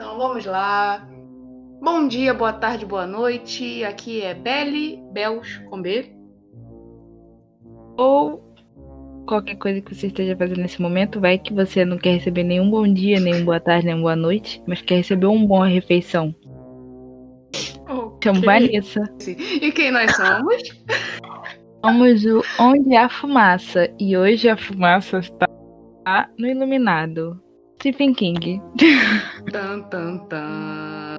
Então vamos lá. Bom dia, boa tarde, boa noite. Aqui é Belle, Bels com B. Ou qualquer coisa que você esteja fazendo nesse momento, vai que você não quer receber nenhum bom dia, nem boa tarde, nem boa noite, mas quer receber uma boa refeição. Okay. Chamo Vanessa. E quem nós somos? Somos o Onde Há Fumaça. E hoje a fumaça está no Iluminado. Stephen King. Tan, tan, tan.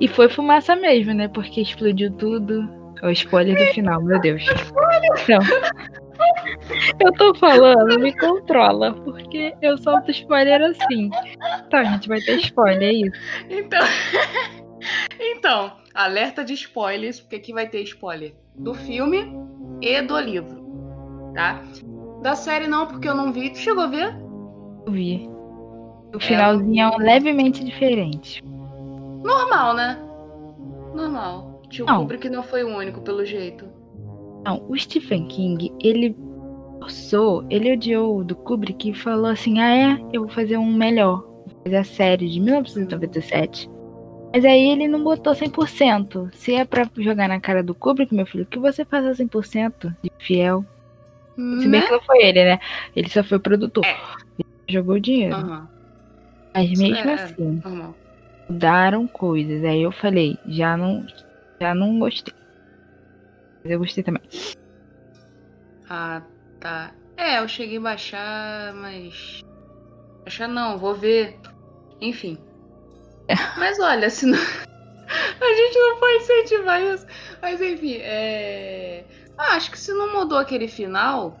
E foi fumaça mesmo, né? Porque explodiu tudo. O spoiler do final, meu Deus. Não. Eu tô falando, me controla, porque eu solto spoiler assim. Tá, a gente vai ter spoiler, é isso. Então, então, alerta de spoilers, porque aqui vai ter spoiler do filme e do livro, tá? Da série não, porque eu não vi. Tu chegou a ver? Eu vi. O finalzinho é, um levemente diferente. Normal, né? Normal. Tio Não. Kubrick não foi o único, pelo jeito. Não, o Stephen King, ele forçou, ele odiou o do Kubrick e falou assim: ah, é, eu vou fazer um melhor. Vou fazer a série de 1997. Mas aí ele não botou 100%. Se é pra jogar na cara do Kubrick, meu filho, que você faça 100% de fiel. Se bem Né? que não foi ele, né? Ele só foi o produtor. É. Ele jogou o dinheiro. Aham, Mas mesmo É, assim, normal. mudaram coisas. Aí eu falei, já não, já não gostei. Mas eu gostei também. Ah, tá. É, eu cheguei a baixar, mas. Baixar não, vou ver. Enfim. Mas olha, se não. A gente não pode incentivar isso. Mas enfim, é. Ah, acho que se não mudou aquele final,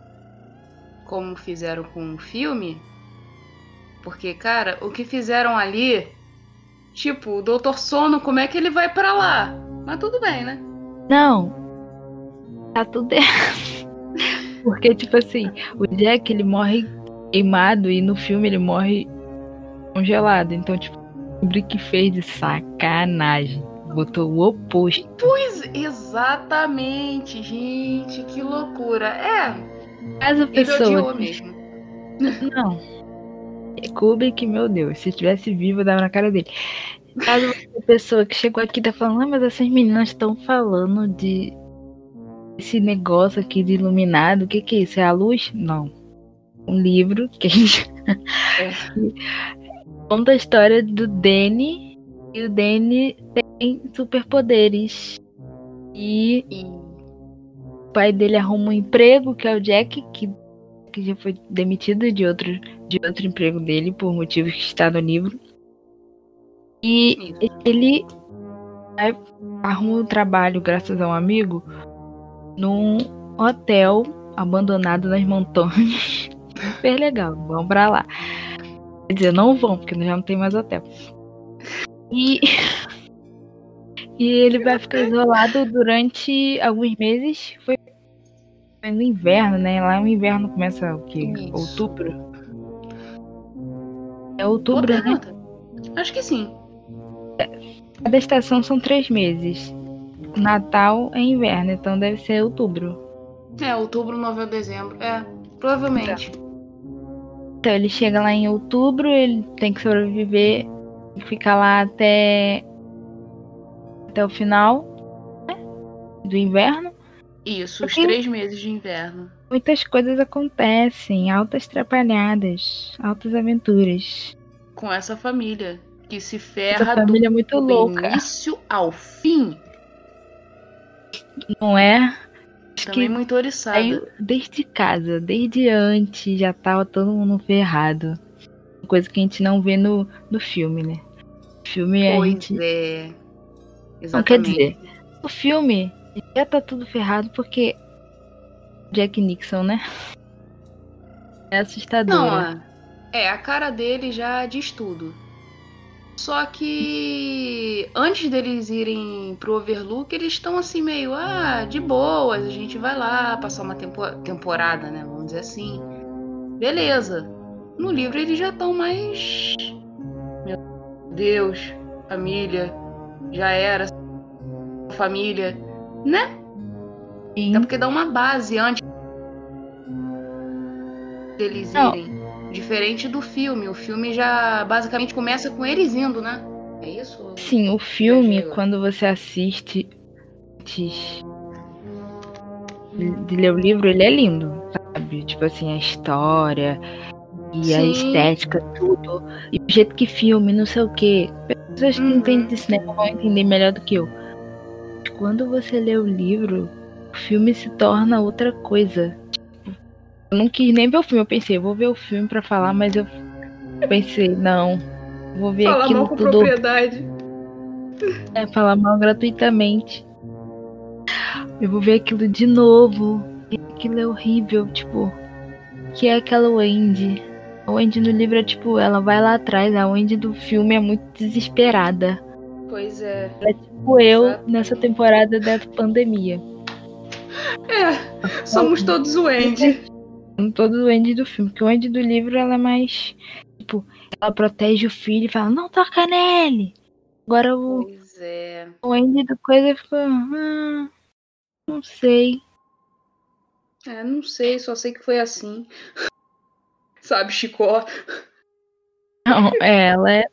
como fizeram com o filme. Porque, cara, o que fizeram ali. Tipo, o Doutor Sono, como é que ele vai pra lá? Mas tudo bem, né? Não. Tá tudo errado. Porque, tipo assim, o Jack ele morre queimado e no filme ele morre congelado. Então, tipo, o Kubrick fez de sacanagem. Botou o oposto. Pois, exatamente, gente, que loucura. É, Caso a ele pessoa. mesmo. Não. Kubrick, meu Deus, se estivesse vivo, eu dava na cara dele. Caso a pessoa que chegou aqui tá falando, ah, mas essas meninas estão falando de esse negócio aqui de iluminado, o que que é isso? É a luz? Não. Um livro que a gente É. conta a história do Danny e o Danny tem superpoderes. E E o pai dele arruma um emprego, que é o Jack, que, que já foi demitido de outro, de outro emprego dele, por motivos que está no livro. E ele vai- arruma um trabalho, graças a um amigo, num hotel abandonado nas montanhas. Super legal, vamos pra lá. Quer dizer, não vão, porque já não tem mais hotel. E, e ele vai ficar isolado durante alguns meses. Foi foi no inverno, né? Lá no inverno começa o quê? Isso. Outubro? É Boa outubro, né? Acho que sim. Cada estação são três meses. Natal é inverno, então deve ser outubro. É, outubro, novembro, dezembro. É, provavelmente. Então ele chega lá em outubro, ele tem que sobreviver e ficar lá até até o final né, do inverno. Isso, os três meses de inverno. Muitas coisas acontecem, altas trapalhadas, altas aventuras. Com essa família. Que se Essa ferra família é muito do louca, início ao fim. não é? Acho Também que muito oriçada. Aí, desde casa, desde antes, já tava todo mundo ferrado. Coisa que a gente não vê no, no filme, né? O filme a Pois gente. é. Não quer Exatamente. dizer, o filme já tá tudo ferrado porque Jack Nixon, né? É assustador. Não, a- é, a cara dele já diz tudo. Só que antes deles irem pro Overlook, eles estão assim meio, ah, de boas, a gente vai lá passar uma tempo- temporada, né? Vamos dizer assim. Beleza. No livro eles já estão mais. Meu Deus, família, já era. Família, né? Sim. É porque dá uma base antes deles Não. irem. Diferente do filme. O filme já basicamente começa com eles indo, né? É isso? Sim, o filme, quando você assiste antes de ler o livro, ele é lindo, sabe? Tipo assim, a história e Sim. a estética, tudo. E o jeito que filme, não sei o que. Pessoas que uhum. entendem de cinema vão entender melhor do que eu. Quando você lê o livro, o filme se torna outra coisa. Tipo, eu não quis nem ver o filme, eu pensei, eu vou ver o filme para falar, mas eu pensei, não, vou ver falar aquilo mal com tudo. propriedade. É, falar mal gratuitamente. Eu vou ver aquilo de novo. Aquilo é horrível, tipo. Que é aquela Wendy. A Wendy no livro é tipo, ela vai lá atrás, a Wendy do filme é muito desesperada. Pois é. Ela é tipo eu nessa temporada da pandemia. É, somos todos o Wendy. Somos todos o Wendy do filme. Porque o Wendy do livro ela é mais. Tipo, ela protege o filho e fala, não toca nele. Agora o. Pois é. O Andy do coisa ficou. Ah, não sei. É, não sei, só sei que foi assim. Sabe, Chicó? Não, é, ela é.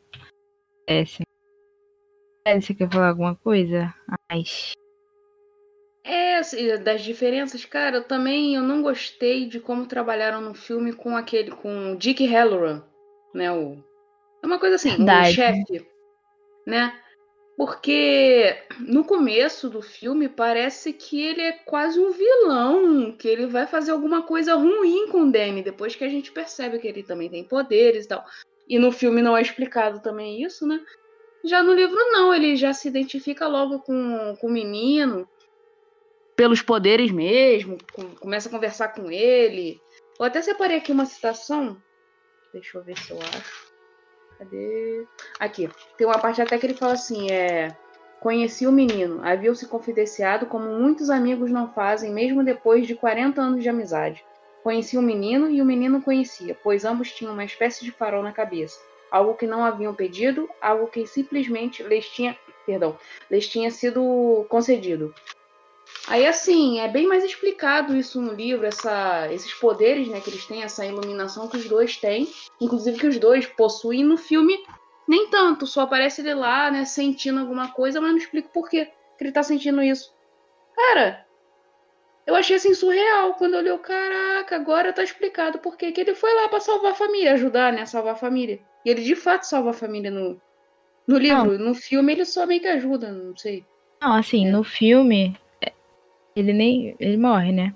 É, sim. É, você quer falar alguma coisa? Ai. É, assim, das diferenças, cara, eu também eu não gostei de como trabalharam no filme com aquele, com o Dick Halloran, né, o... É uma coisa assim, Verdade. o chefe, né? Porque no começo do filme parece que ele é quase um vilão, que ele vai fazer alguma coisa ruim com o Danny, depois que a gente percebe que ele também tem poderes e tal. E no filme não é explicado também isso, né? Já no livro não, ele já se identifica logo com, com o menino, pelos poderes mesmo, com, começa a conversar com ele. Eu até separei aqui uma citação, deixa eu ver se eu acho. Cadê? Aqui. Tem uma parte até que ele fala assim: é. Conheci o menino, haviam-se confidenciado como muitos amigos não fazem, mesmo depois de 40 anos de amizade. Conheci o menino e o menino conhecia, pois ambos tinham uma espécie de farol na cabeça. Algo que não haviam pedido, algo que simplesmente lhes tinha, perdão, lhes tinha sido concedido. Aí, assim, é bem mais explicado isso no livro, essa, esses poderes né, que eles têm, essa iluminação que os dois têm, inclusive que os dois possuem no filme, nem tanto, só aparece ele lá, né, sentindo alguma coisa, mas não explico por quê que ele tá sentindo isso. Cara, eu achei assim surreal quando eu li, caraca, agora tá explicado por que ele foi lá para salvar a família, ajudar, né, salvar a família. E ele de fato salva a família no, no livro, não. no filme ele só meio que ajuda, não sei. Não, assim, é. no filme ele nem. Ele morre, né?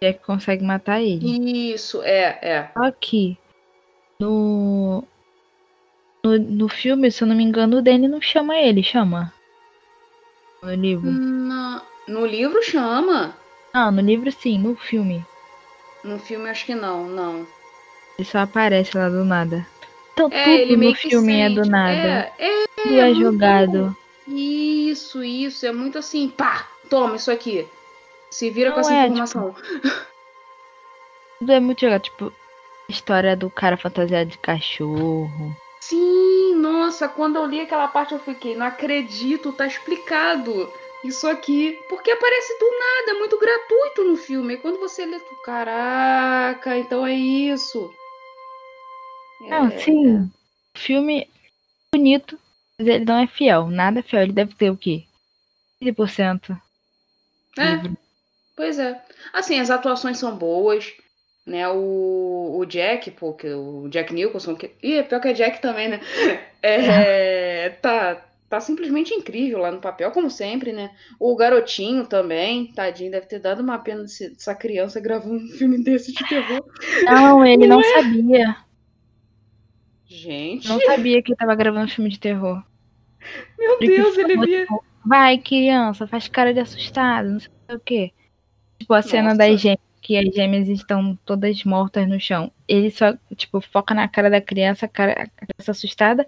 Jack consegue matar ele. Isso, é, é. Aqui. No. No, no filme, se eu não me engano, o Danny não chama ele, chama. No livro. No, no livro chama. Não, no livro sim, no filme. No filme acho que não, não. Ele só aparece lá do nada. Então é, tudo no filme é do nada. É, é, tudo é, é jogado. Isso, isso. É muito assim, pá, Toma isso aqui. Se vira não com essa é, informação. Tipo, tudo é muito legal, tipo, história do cara fantasiado de cachorro. Sim, nossa, quando eu li aquela parte eu fiquei, não acredito, tá explicado isso aqui. Porque aparece do nada, é muito gratuito no filme. E quando você lê, tu, caraca, então é isso. Não, é... sim. O filme é bonito, mas ele não é fiel. Nada é fiel. Ele deve ter o quê? 15%. É. Pois é. Assim, as atuações são boas, né? O, o Jack, pô, que, o Jack Nicholson, que. Ih, é pior que é Jack também, né? É, tá, tá simplesmente incrível lá no papel, como sempre, né? O garotinho também, tadinho, deve ter dado uma pena dessa criança gravando um filme desse de terror. Não, ele não, não é? sabia. Gente. Não sabia que ele tava gravando um filme de terror. Meu Deus, ele via. Vai, criança, faz cara de assustado, não sei o quê. Tipo, a cena das gêmeas, que as gêmeas estão todas mortas no chão. Ele só, tipo, foca na cara da criança, a, cara, a criança assustada,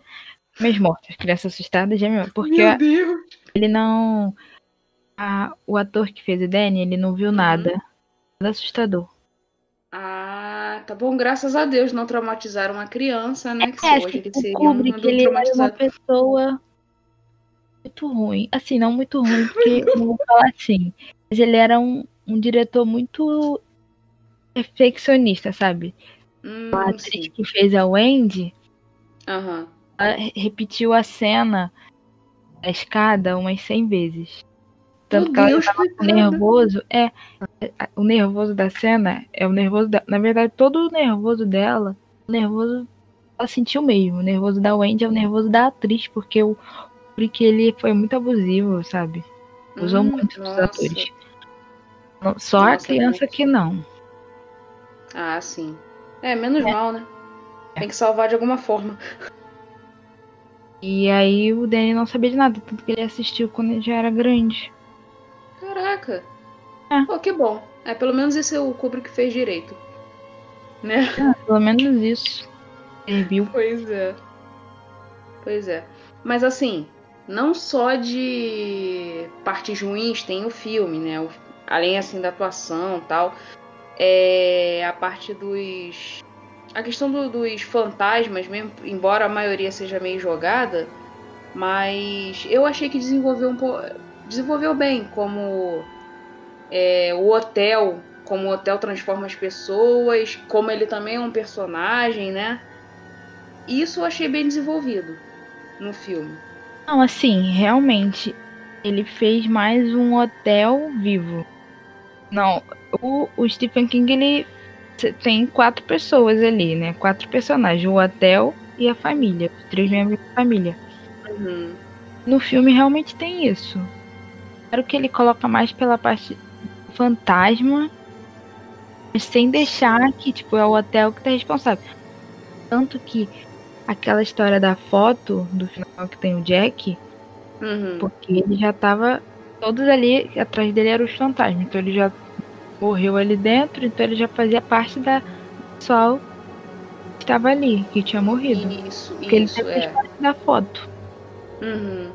mas mortas. Criança assustada, gêmea. Porque ele não. A, o ator que fez o Danny, ele não viu uhum. nada. Nada assustador. Ah, tá bom, graças a Deus não traumatizaram uma criança, né? Que é, hoje ele seria um ele era uma pessoa muito ruim. Assim, não muito ruim, porque não vou falar assim. Mas ele era um, um diretor muito perfeccionista, sabe? Hum, a atriz sim. que fez a Wendy, uhum. ela repetiu a cena da escada umas 100 vezes. Tanto Meu que ela Deus, tava com coitada. nervoso. É, o nervoso da cena é o nervoso da. Na verdade, todo o nervoso dela, o nervoso ela sentiu mesmo. O nervoso da Wendy é o nervoso da atriz, porque o porque ele foi muito abusivo, sabe? Usou Hum, muito dos nossa. atores. Não- Só a Nossa, criança muito. que não. Ah, sim. É, menos É. mal, né? Tem que salvar de alguma forma. E aí o Danny não sabia de nada, tanto que ele assistiu quando ele já era grande. Caraca. É. Pô, que bom. É, pelo menos esse é o Kubrick fez direito. Né? Ah, pelo menos isso. Serviu. Pois é. Pois é. Mas assim, não só de partes ruins tem o filme, né? O- além assim da atuação tal. É a parte dos. A questão do- dos fantasmas, mesmo, embora a maioria seja meio jogada, mas eu achei que desenvolveu um pouco. Desenvolveu bem, como é, o hotel, como o hotel transforma as pessoas, como ele também é um personagem, né? Isso eu achei bem desenvolvido no filme. Não, assim, realmente, ele fez mais um hotel vivo. Não, o, o Stephen King, ele tem quatro pessoas ali, né? Quatro personagens, o hotel e a família, os três membros da família. Uhum. No filme realmente tem isso. Claro que ele coloca mais pela parte fantasma, mas sem deixar que, tipo, é o hotel que tá responsável. Tanto que aquela história da foto do final que tem o Jack, Uhum. porque ele já tava. Todos ali atrás dele eram os fantasmas. Então ele já morreu ali dentro, então ele já fazia parte da do pessoal que estava ali, que tinha morrido. Isso, Porque ele isso, é. fez parte da foto. Uhum.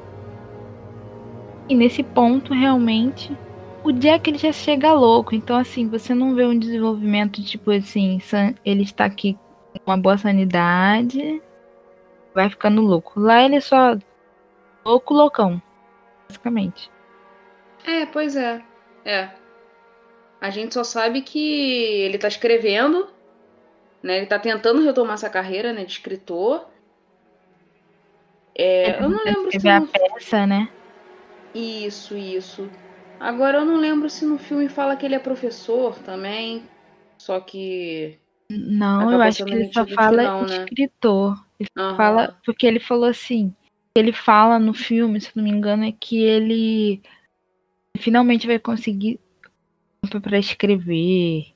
E nesse ponto, realmente, o Jack ele já chega louco. Então, assim, você não vê um desenvolvimento, tipo assim, ele está aqui com uma boa sanidade, vai ficando louco. Lá ele é só louco, loucão. Basicamente. É, pois é. É. A gente só sabe que ele tá escrevendo, né? Ele tá tentando retomar essa carreira, né, de escritor. É, eu não lembro se a peça, né? Isso, isso. Agora eu não lembro se no filme fala que ele é professor também. Só que. Não, eu acho que ele só de que fala não, né? Escritor. Aham. Fala, porque ele falou assim, ele fala no filme, se não me engano, é que ele finalmente vai conseguir tempo para escrever.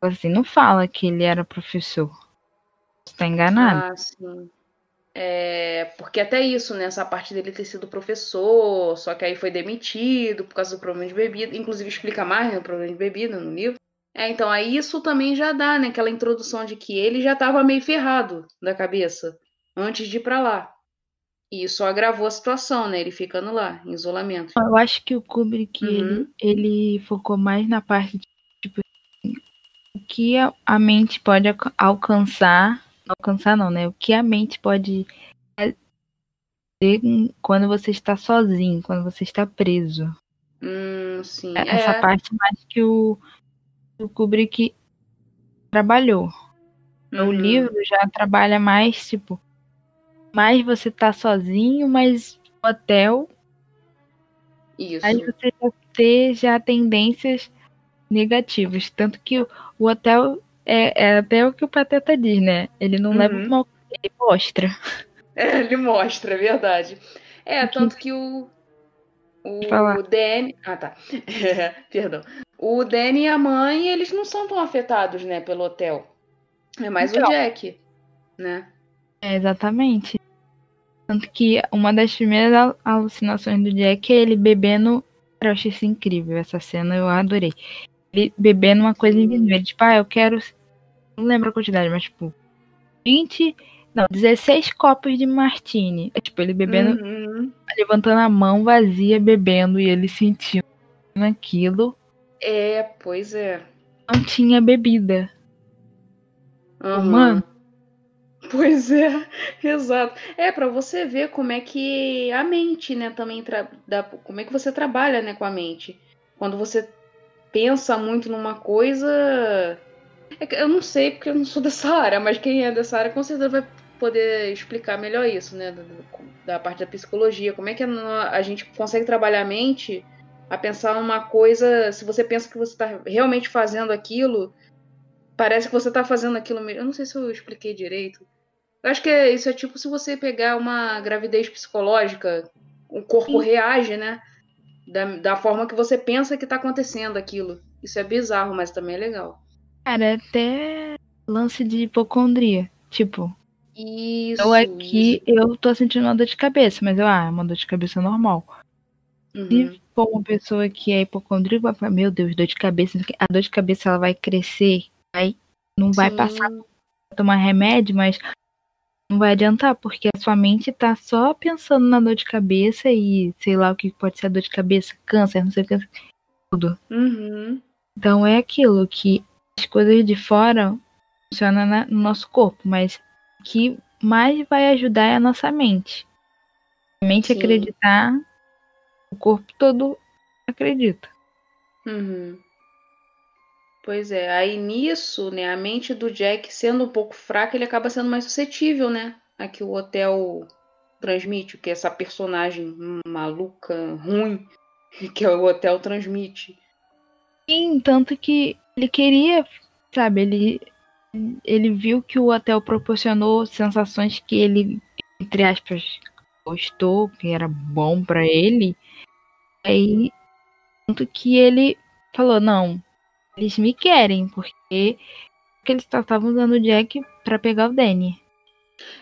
Assim, não fala que ele era professor. Você tá enganado. Ah, sim. É, porque até isso, né? Essa parte dele ter sido professor, só que aí foi demitido por causa do problema de bebida. Inclusive explica mais né, o problema de bebida no livro. É, então aí isso também já dá, né? Aquela introdução de que ele já tava meio ferrado da cabeça antes de ir pra lá. E isso agravou a situação, né? Ele ficando lá, em isolamento. Eu acho que o Kubrick Uhum. ele, ele focou mais na parte de tipo o que a, a mente pode alca- alcançar, alcançar não, né? O que a mente pode fazer quando você está sozinho, quando você está preso. Hum, sim. Essa é. parte mais que o, o Kubrick trabalhou. O Uhum. livro já trabalha mais, tipo, mais você tá sozinho, mas no hotel, Isso. aí você já ter já tendências negativas. Tanto que o, o hotel é, é até o que o Pateta diz, né? Ele não Uhum. leva mal, ele mostra. É, ele mostra, é verdade. É, tanto que o. O falar. Ah, tá. É, perdão. O Danny e a mãe, eles não são tão afetados, né, pelo hotel. É mais Então. o Jack, né? É, exatamente. Tanto que uma das primeiras al- alucinações do Jack é ele bebendo. Eu achei isso incrível, essa cena eu adorei. Ele bebendo uma coisa invisível. Tipo, ah, eu quero. Não lembro a quantidade, mas tipo. 20. Não, 16 copos de martini. É tipo, ele bebendo, Uhum. levantando a mão vazia, bebendo, e ele sentindo aquilo. É, pois é. Não tinha bebida. Aham. Mano. Pois é, exato. É pra você ver como é que a mente, né, também dá... como é que você trabalha, né, com a mente. Quando você pensa muito numa coisa, é que eu não sei porque eu não sou dessa área, mas quem é dessa área com certeza vai poder explicar melhor isso, né? Da, parte da psicologia. Como é que a, gente consegue trabalhar a mente a pensar uma coisa. Se você pensa que você está realmente fazendo aquilo, parece que você está fazendo aquilo mesmo. Eu não sei se eu expliquei direito. Eu acho que é, isso é tipo se você pegar uma gravidez psicológica, o corpo Sim. reage, né? Da, da forma que você pensa que está acontecendo aquilo. Isso é bizarro, mas também é legal. Cara, é até lance de hipocondria. Tipo, isso, eu aqui, isso. eu tô sentindo uma dor de cabeça, mas eu, ah, é uma dor de cabeça normal. Uhum. Se for uma pessoa que é hipocondríaca, vai falar, meu Deus, dor de cabeça, a dor de cabeça ela vai crescer, vai, não vai Sim. passar tomar remédio, mas não vai adiantar, porque a sua mente tá só pensando na dor de cabeça e sei lá o que pode ser a dor de cabeça, câncer, não sei o que, tudo. Uhum. Então é aquilo que as coisas de fora funcionam no nosso corpo, mas o que mais vai ajudar é a nossa mente. A mente Sim. acreditar, o corpo todo acredita. Uhum. Pois é, aí nisso, né, a mente do Jack sendo um pouco fraca, ele acaba sendo mais suscetível, né? A que o hotel transmite, que essa personagem maluca, ruim, que o hotel transmite. Sim, tanto que ele queria, sabe, ele, ele viu que o hotel proporcionou sensações que ele, entre aspas, gostou, que era bom para ele. Aí, tanto que ele falou, não, eles me querem, porque, eles estavam usando o Jack para pegar o Danny.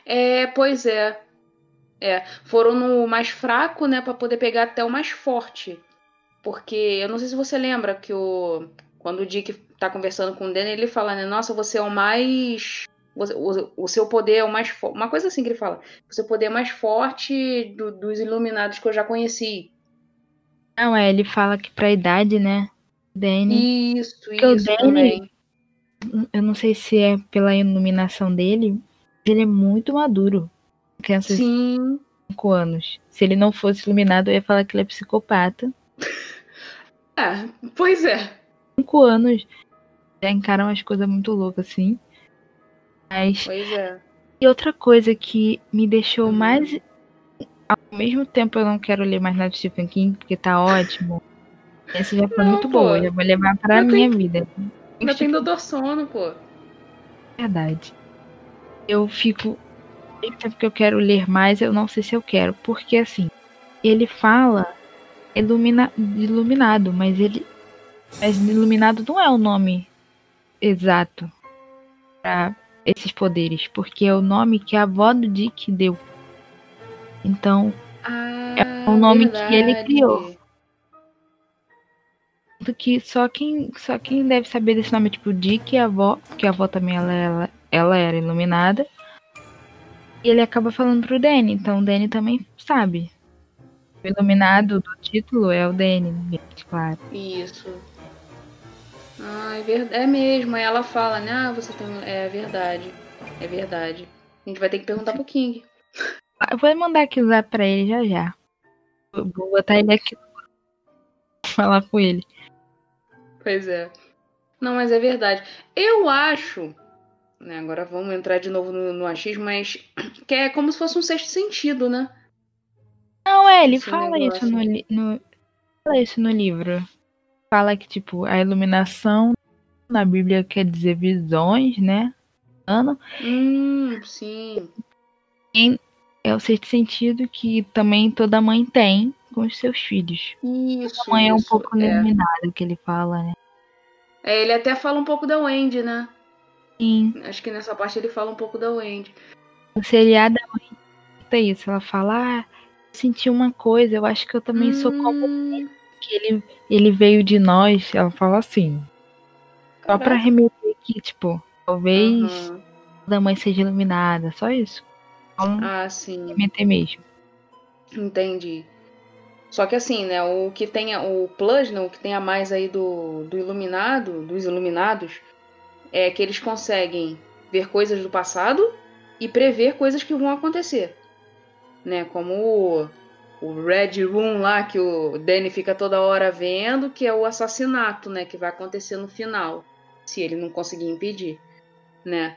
É, pois é. É, foram no mais fraco, né, para poder pegar até o mais forte. Porque eu não sei se você lembra que o quando o Dick tá conversando com o Danny, ele fala, né, nossa, você é o mais o, o seu poder é o mais forte. Uma coisa assim que ele fala. O seu poder é mais forte do, dos iluminados que eu já conheci. Não, é, ele fala que pra idade, né? Danny. Isso, Porque isso. O Danny, também. eu não sei se é pela iluminação dele, ele é muito maduro. Criança Sim. de 5 anos. Se ele não fosse iluminado, eu ia falar que ele é psicopata. É, pois é. 5 anos já encaram as coisas muito loucas, assim. Mas. Pois é. E outra coisa que me deixou uhum. mais. Ao mesmo tempo eu não quero ler mais nada de Stephen King, porque tá ótimo. Esse já foi não, muito pô. bom, já vou levar pra não minha vida. Ainda tem Doutor Sono, pô. Verdade. Eu fico. Sempre que eu quero ler mais, eu não sei se eu quero. Porque assim, ele fala ilumina... iluminado, mas ele. Mas iluminado não é o nome exato para esses poderes, porque é o nome que a avó do Dick deu. Então, ah, é o nome verdade. que ele criou do que só quem, só quem deve saber desse nome, tipo Dick e a avó, que a avó também ela, ela, ela era iluminada. E ele acaba falando pro Danny, então o Danny também sabe. O iluminado do título é o Danny, claro. Isso. Ah, é, ver... é mesmo. Aí ela fala, né? Ah, você tem. É verdade. É verdade. A gente vai ter que perguntar pro King. Eu vou mandar aquilo lá pra ele já já. Vou botar ele aqui. Falar com ele. Pois é. Não, mas é verdade. Eu acho, né, agora vamos entrar de novo no, no achismo, mas que é como se fosse um sexto sentido, né? Não, é, ele Esse fala negócio. isso no, no, fala isso no livro. Fala que, tipo, a iluminação na Bíblia quer dizer visões, né? Ano. Hum, sim. E é o sexto sentido que também toda mãe tem com os seus filhos. Isso. A mãe isso, é um pouco é. iluminada, que ele fala, né? É, ele até fala um pouco da Wendy, né? Sim. Acho que nessa parte ele fala um pouco da Wendy. O seriado da mãe é isso. Ela fala, ah, senti uma coisa, eu acho que eu também hum... sou como hum. que ele, ele veio de nós. Ela fala assim. Só pra remeter que, tipo, talvez uhum. da mãe seja iluminada, só isso. Então, ah, sim. Remeter mesmo. Entendi. Só que assim, né, o que tem o plus, né, o que tem a mais aí do, do iluminado, dos iluminados, é que eles conseguem ver coisas do passado e prever coisas que vão acontecer. Né, como o, o Red Room lá que o Danny fica toda hora vendo, que é o assassinato, né, que vai acontecer no final, se ele não conseguir impedir, né?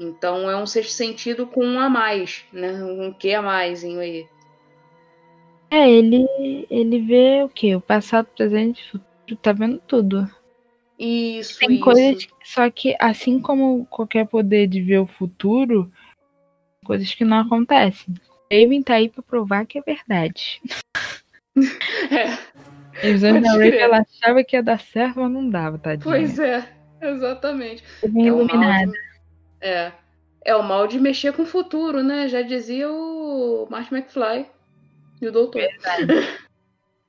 Então é um sexto sentido com um a mais, né? Um que a mais aí. É, ele, ele vê o quê? O passado, presente, futuro, tá vendo tudo. Isso, Tem isso. coisas. Só que, assim como qualquer poder de ver o futuro, coisas que não acontecem. Raven tá aí pra provar que é verdade. É, A visão Pode da Raven, ela achava que ia dar certo, mas não dava, tadinha. pois é, exatamente. É iluminada. de, é, é o mal de mexer com o futuro, né? Já dizia o Martin McFly e o doutor.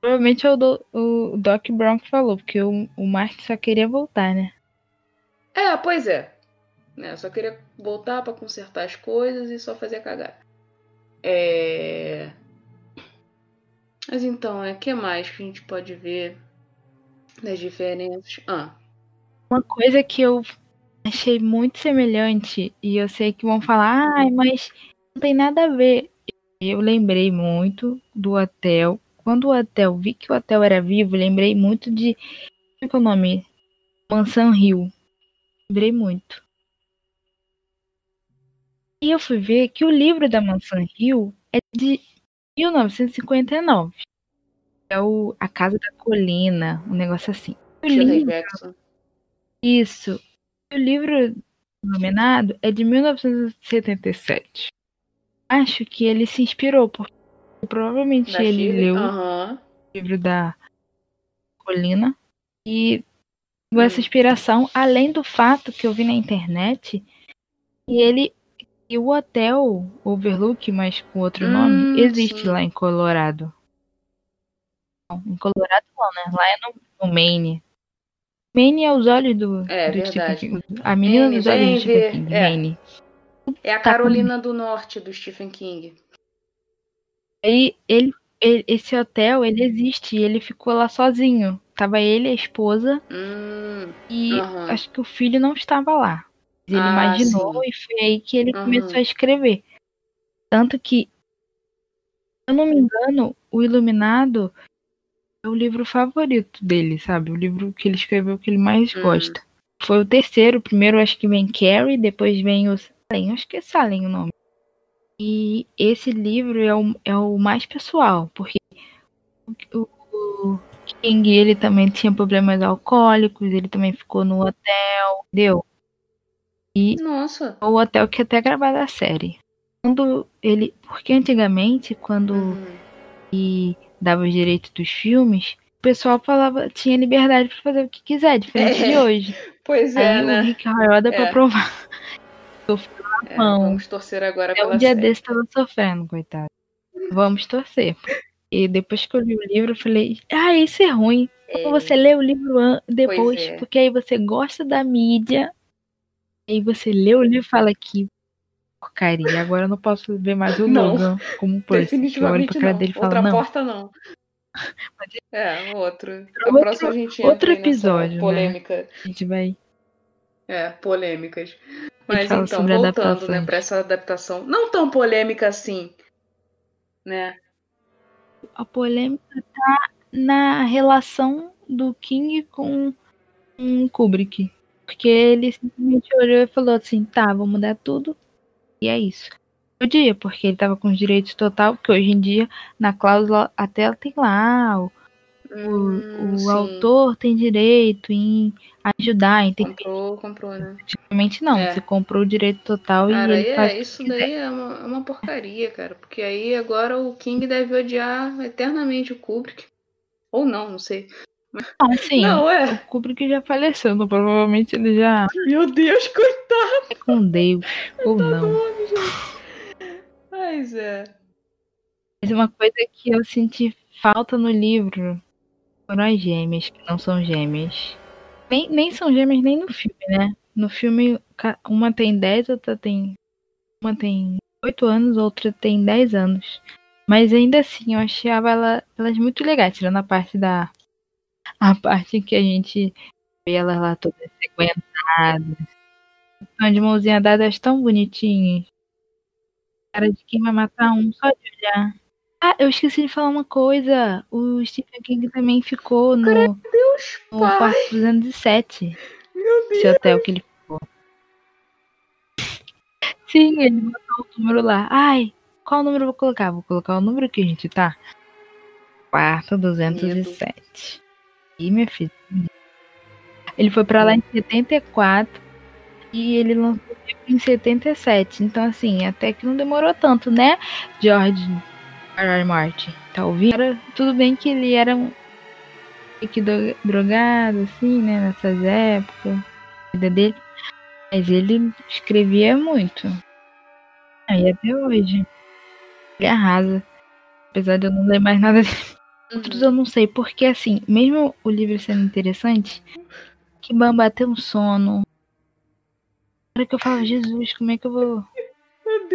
Provavelmente é o, do- o Doc Brown que falou, porque o, o Mark só queria voltar, né? É, pois é. Né, só queria voltar pra consertar as coisas e só fazer cagar. É... Mas então, é que mais que a gente pode ver das diferenças? Ah, Uma coisa que eu achei muito semelhante, e eu sei que vão falar, ai, mas não tem nada a ver. Eu lembrei muito do hotel. Quando o hotel, vi que o hotel era vivo, lembrei muito de. Como é é o nome? Mansão Rio. Lembrei muito. E eu fui ver que o livro da Mansão Rio é de 1959. É o A Casa da Colina, um negócio assim. O livro isso. O livro nominado é de 1977. Acho que ele se inspirou, porque provavelmente Da ele Shirley. leu Aham. o livro da Colina e pegou essa inspiração, além do fato que eu vi na internet e ele e o hotel Overlook, mas com outro Hum, nome, existe sim. lá em Colorado. Não, em Colorado não, né? Lá é no, no Maine. Maine é os olhos do, É, do Stephen verdade. King. A menina Maine, dos olhos do Stephen. King, É. É a Tá Carolina do Norte do Stephen King. Aí ele, ele- esse hotel, ele existe ele ficou lá sozinho. Tava ele, a esposa Hum, e Aham. acho que o filho não estava lá. Ele Ah, imaginou sim. e foi aí que ele Aham. começou a escrever. Tanto que, se eu não me engano, o Iluminado o livro favorito dele, sabe? O livro que ele escreveu que ele mais Hum. gosta. Foi o terceiro. O primeiro acho que vem Carrie, depois vem o Salem. Acho que é Salem o nome. E esse livro é o, é o mais pessoal, porque o, o King ele também tinha problemas alcoólicos, ele também ficou no hotel, entendeu? E nossa. o hotel que até gravaram a série. Quando ele. Porque antigamente, quando Uhum. e dava os direitos dos filmes, o pessoal falava, tinha liberdade pra fazer o que quiser, diferente É, de hoje. Pois Aí é, o né? Rick Royal dá pra É. provar. É, não. vamos torcer agora Até pela um dia série. desse tava sofrendo, coitado. Vamos torcer. E depois que eu li o livro, eu falei, ah, isso é ruim. É, Você lê o livro depois, é. porque aí você gosta da mídia. Aí você lê o livro e fala que porcaria. Agora eu não posso ver mais o Não. Logan como Percy. Que eu olho Definitivamente dele falo, Outra não. porta não. É, outro. A Outro- próxima a gente outro episódio, né? polêmica. A gente vai. É, polêmicas. Mas fala então, voltando, né, pra essa adaptação. Não tão polêmica assim, né? A polêmica tá na relação do King com com Kubrick. Porque ele simplesmente olhou e falou assim: tá, vou mudar tudo. E é isso. Podia, porque ele tava com os direitos total, porque hoje em dia, na cláusula, até tem lá, o, Hum, o autor tem direito em ajudar, em ter Comprou, comprou, né? Antigamente não, É. você comprou o direito total Cara, e ele faz é, que isso daí é uma, é uma porcaria, cara. Porque aí agora o King deve odiar eternamente o Kubrick. Ou não, não sei. Não, assim, Não, o é. Kubrick já faleceu, então provavelmente ele já Meu Deus, coitado é com Deus, ou não. gente. Mas é. Mas uma coisa que eu senti falta no livro foram as gêmeas, que não são gêmeas. Nem, nem são gêmeas nem no filme, né? No filme, uma tem 10, outra tem. Uma tem 8 anos, outra tem 10 anos. Mas ainda assim, eu achava ela, elas muito legais, tirando a parte da. A parte que a gente vê elas lá todas sequentadas. Estão de mãozinha dada, elas tão bonitinhas. Cara de quem vai matar um só de olhar. Ah, eu esqueci de falar uma coisa. O Stephen King também ficou no, Deus, no quarto 207. Meu Deus. Esse hotel que ele ficou. Sim, ele botou o número lá. Ai, qual número eu vou colocar? Vou colocar o número que a gente tá. Quarto 207. E minha filha. Ele foi pra lá em 74 e ele lançou em 77. Então, assim, até que não demorou tanto, né, George R. Martin? Tá ouvindo? Era, tudo bem que ele era um que drogado, assim, né, nessas épocas, vida dele. Mas ele escrevia muito. Aí até hoje. Ele arrasa. Apesar de eu não ler mais nada dele. Outros eu não sei, porque assim, mesmo o livro sendo interessante, que bamba ter um sono. Era que eu falava, Jesus, como é que eu vou.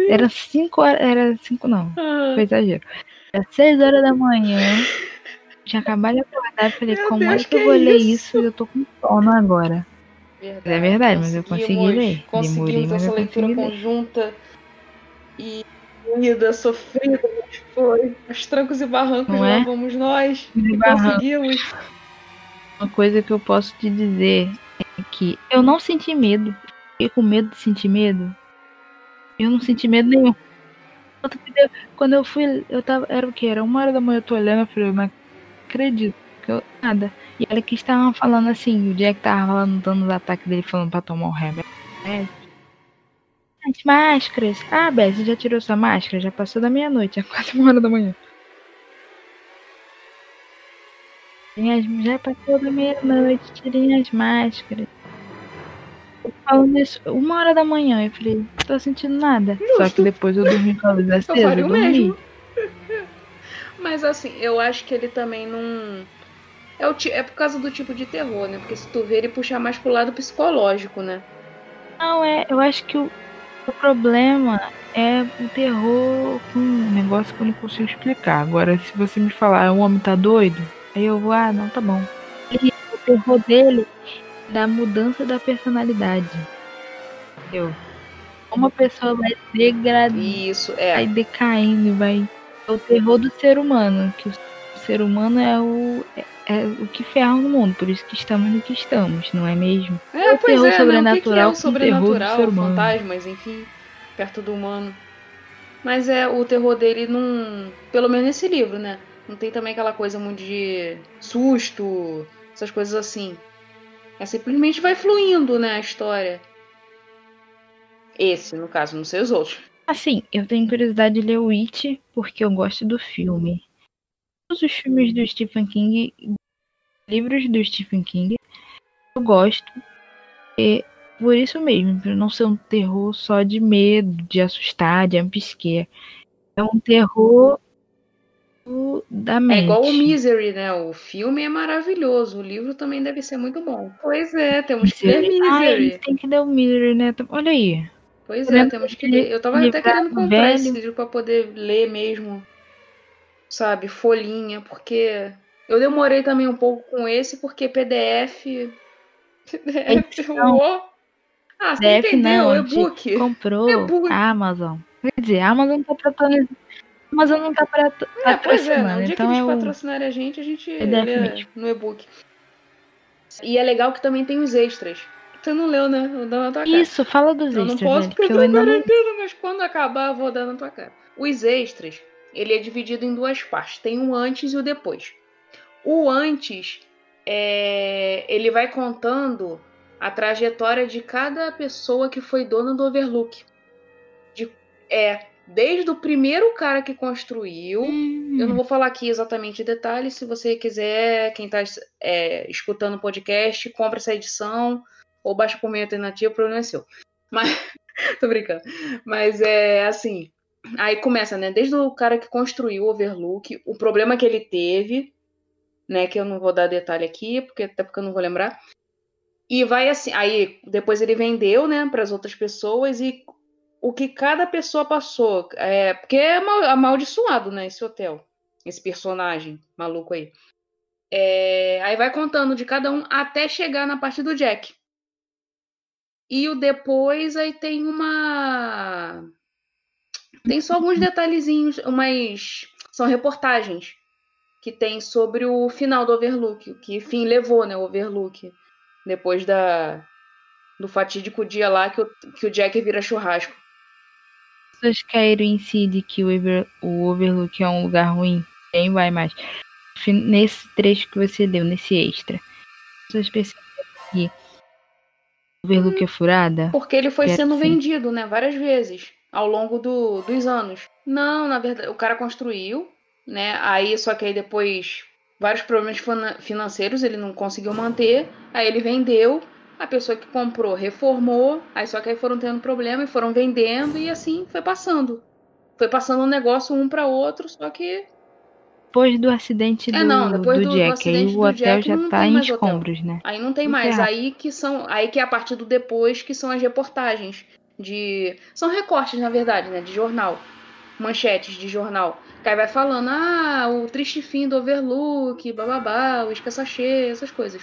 Era cinco horas. Era cinco não. Ah. Foi exagero. Era seis horas da manhã. Já acabei de acordar falei, Meu como Deus, é que, que eu vou é ler isso? eu tô com sono agora. Verdade, é verdade, mas eu consegui ler. Conseguimos Demorei, essa leitura conjunta e unida, sofrida, mas foi. Os trancos e barrancos Não é? vamos nós. E conseguimos. Uma coisa que eu posso te dizer é que eu não senti medo. Fiquei com medo de sentir medo. Eu não senti medo nenhum. Quando eu fui, eu tava. Era o que? Era uma hora da manhã, eu tô olhando, eu falei, não acredito. Que eu, nada. E olha que estavam falando assim, o Jack tava falando, dando os ataques dele, falando pra tomar um remédio. As máscaras. Ah, Beth, você já tirou sua máscara? Já passou da meia-noite, é quase uma hora da manhã. Já passou da meia-noite, tirei as máscaras. Falando isso, uma hora da manhã, eu falei, não tô sentindo nada. Justo. Só que depois eu dormi com a luz acesa, eu, eu dormi. Mesmo. Mas assim, eu acho que ele também não é, o, é por causa do tipo de terror, né? Porque se tu vê ele puxar mais pro lado psicológico, né? Não, é. Eu acho que o, o problema é o terror com um negócio que eu não consigo explicar. Agora, se você me falar, o homem tá doido, aí eu vou, ah, não, tá bom. E o terror dele é da mudança da personalidade. Eu. Uma pessoa vai degradando. Isso, é. Vai decaindo, vai. É o terror do ser humano. Que o ser humano é o. É é o que ferra no mundo, por isso que estamos no que estamos, não é mesmo? É, é pois é, sobrenatural, né? o que, que é o sobrenatural, fantasmas, enfim, perto do humano. Mas é o terror dele não, pelo menos nesse livro, né? Não tem também aquela coisa muito de susto, essas coisas assim. É simplesmente vai fluindo, né, a história. Esse, no caso, não sei os outros. Assim, eu tenho curiosidade de ler o It porque eu gosto do filme todos os filmes do Stephen King, livros do Stephen King, eu gosto. E por isso mesmo, por não ser um terror só de medo, de assustar, de ampisquear. É um terror da mente. É igual o Misery, né? O filme é maravilhoso, o livro também deve ser muito bom. Pois é, temos que ler Misery. Ah, tem que ler o Misery, né? Olha aí. Pois é, temos que ler. Eu tava até querendo comprar velho. esse livro pra poder ler mesmo sabe, folhinha, porque eu demorei também um pouco com esse, porque PDF. PDF, o... Ah, você PDF entendeu? E-book. Comprou e-book. a Amazon. Quer dizer, a Amazon tá patrocinando. Amazon não tá para é, pois é, no dia então que eles é patrocinarem a gente, a gente lê no e-book. E é legal que também tem os extras. Você não leu, né? Eu vou dar na tua cara. Isso, fala dos eu extras. Eu não posso porque eu tô quarentena, mas quando acabar eu vou dar na tua cara. Os extras ele é dividido em duas partes. Tem o antes e o depois. O antes, é, ele vai contando a trajetória de cada pessoa que foi dona do Overlook. De, é, desde o primeiro cara que construiu. Hum. Eu não vou falar aqui exatamente detalhes. Se você quiser, quem está é, escutando o podcast, compra essa edição ou baixa por meio alternativo, o problema é seu. Mas, tô brincando. Mas é assim, Aí começa, né? Desde o cara que construiu o Overlook, o problema que ele teve, né? Que eu não vou dar detalhe aqui, porque até porque eu não vou lembrar. E vai assim, aí depois ele vendeu, né, para as outras pessoas e o que cada pessoa passou, é, porque é amaldiçoado, né, esse hotel, esse personagem maluco aí. É, aí vai contando de cada um até chegar na parte do Jack. E o depois aí tem uma tem só alguns detalhezinhos, mas são reportagens que tem sobre o final do Overlook, o que fim levou, né, o Overlook, depois da do fatídico dia lá que o, que o Jack vira churrasco. pessoas caíram em si de que o, Over, o Overlook é um lugar ruim, nem vai mais. Nesse trecho que você leu, nesse extra, as pessoas perceberam que o Overlook é furada? Porque ele foi sendo assim. vendido, né, várias vezes ao longo do, dos anos. Não, na verdade, o cara construiu, né? Aí só que aí depois vários problemas financeiros ele não conseguiu manter, aí ele vendeu a pessoa que comprou reformou, aí só que aí foram tendo problema e foram vendendo e assim foi passando. Foi passando um negócio um para outro, só que depois do acidente do, é, não, depois do, do Jack, do aí o hotel Jack, já tá em escombros, hotel. né? Aí não tem mais, aí que são, aí que é a partir do depois que são as reportagens de são recortes na verdade, né, de jornal, manchetes de jornal. Aí vai falando, ah, o triste fim do Overlook, bababá, o escassachê, essas coisas.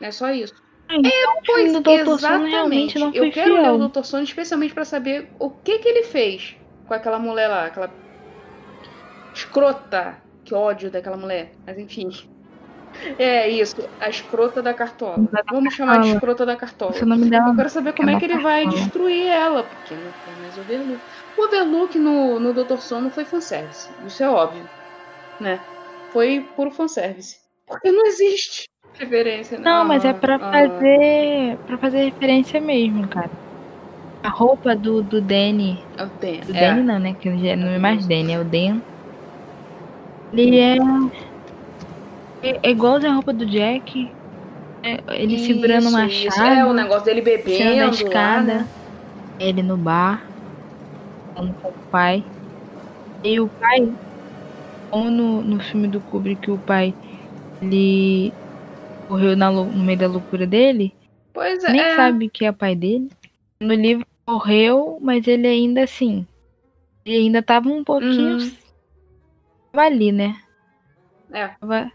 É só isso. Então, é, pois, exatamente. Eu quero fiel. ler o Dr. Sono especialmente para saber o que que ele fez com aquela mulher lá, aquela escrota. Que ódio daquela mulher. Mas enfim. É isso, a escrota da cartola. Vamos chamar de escrota da cartola. Eu quero saber como é, é que ele vai destruir ela, porque não foi mais Overlook. O Overlook no, no Dr. Sono foi fanservice. Isso é óbvio. Né? Foi puro fanservice. Porque não existe referência. Não, ah, mas é pra ah. fazer. para fazer referência mesmo, cara. A roupa do, do Danny. É o Dan. Do é. Danny não, né? Que não é mais Danny, é o Dan. Ele é. É, é igual a roupa do Jack. É, ele isso, segurando uma chave. É, o negócio dele bebendo. Na escada. Lá, né? Ele no bar. Falando com o pai. E o pai. Como no, no filme do Kubrick, o pai. Ele morreu na, no meio da loucura dele. Pois é. Nem sabe que é pai dele. No livro morreu, mas ele ainda assim. Ele ainda tava um pouquinho. Uhum. Tava ali, né? É. Tava